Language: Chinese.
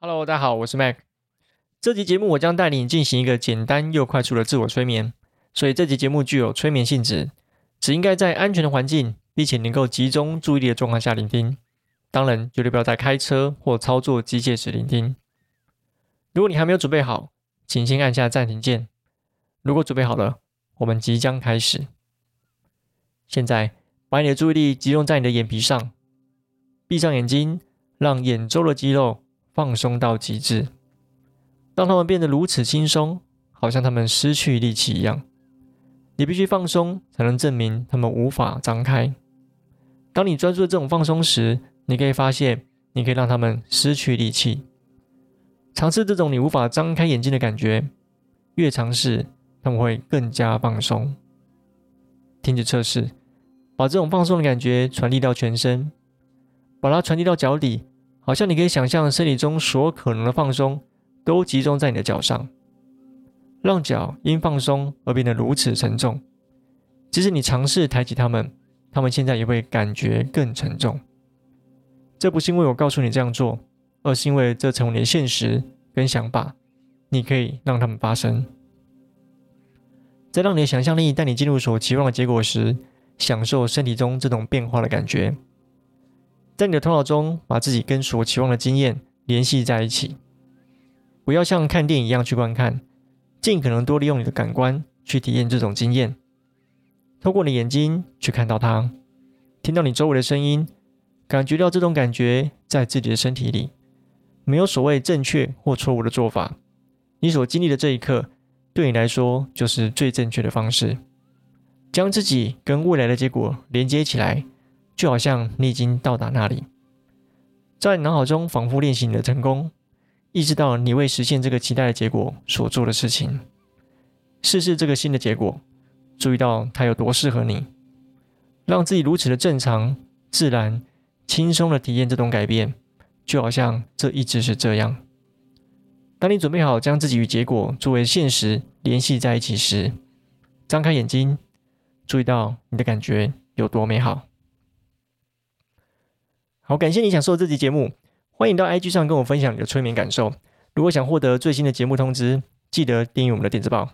Hello，大家好，我是 Mac。这集节目我将带领进行一个简单又快速的自我催眠，所以这集节目具有催眠性质，只应该在安全的环境，并且能够集中注意力的状况下聆听。当然，绝对不要在开车或操作机械时聆听。如果你还没有准备好，请先按下暂停键。如果准备好了，我们即将开始。现在，把你的注意力集中在你的眼皮上，闭上眼睛，让眼周的肌肉。放松到极致，当他们变得如此轻松，好像他们失去力气一样。你必须放松，才能证明他们无法张开。当你专注这种放松时，你可以发现，你可以让他们失去力气。尝试这种你无法张开眼睛的感觉，越尝试，他们会更加放松。停止测试，把这种放松的感觉传递到全身，把它传递到脚底。好像你可以想象身体中所可能的放松都集中在你的脚上，让脚因放松而变得如此沉重。即使你尝试抬起它们，它们现在也会感觉更沉重。这不是因为我告诉你这样做，而是因为这成为你的现实跟想法。你可以让它们发生。在让你的想象力带你进入所期望的结果时，享受身体中这种变化的感觉。在你的头脑中，把自己跟所期望的经验联系在一起。不要像看电影一样去观看，尽可能多利用你的感官去体验这种经验。透过你眼睛去看到它，听到你周围的声音，感觉到这种感觉在自己的身体里。没有所谓正确或错误的做法。你所经历的这一刻，对你来说就是最正确的方式。将自己跟未来的结果连接起来。就好像你已经到达那里，在脑海中反复练习你的成功，意识到你为实现这个期待的结果所做的事情，试试这个新的结果，注意到它有多适合你，让自己如此的正常、自然、轻松的体验这种改变，就好像这一直是这样。当你准备好将自己与结果作为现实联系在一起时，张开眼睛，注意到你的感觉有多美好。好，感谢你享受这集节目，欢迎到 IG 上跟我分享你的催眠感受。如果想获得最新的节目通知，记得订阅我们的电子报。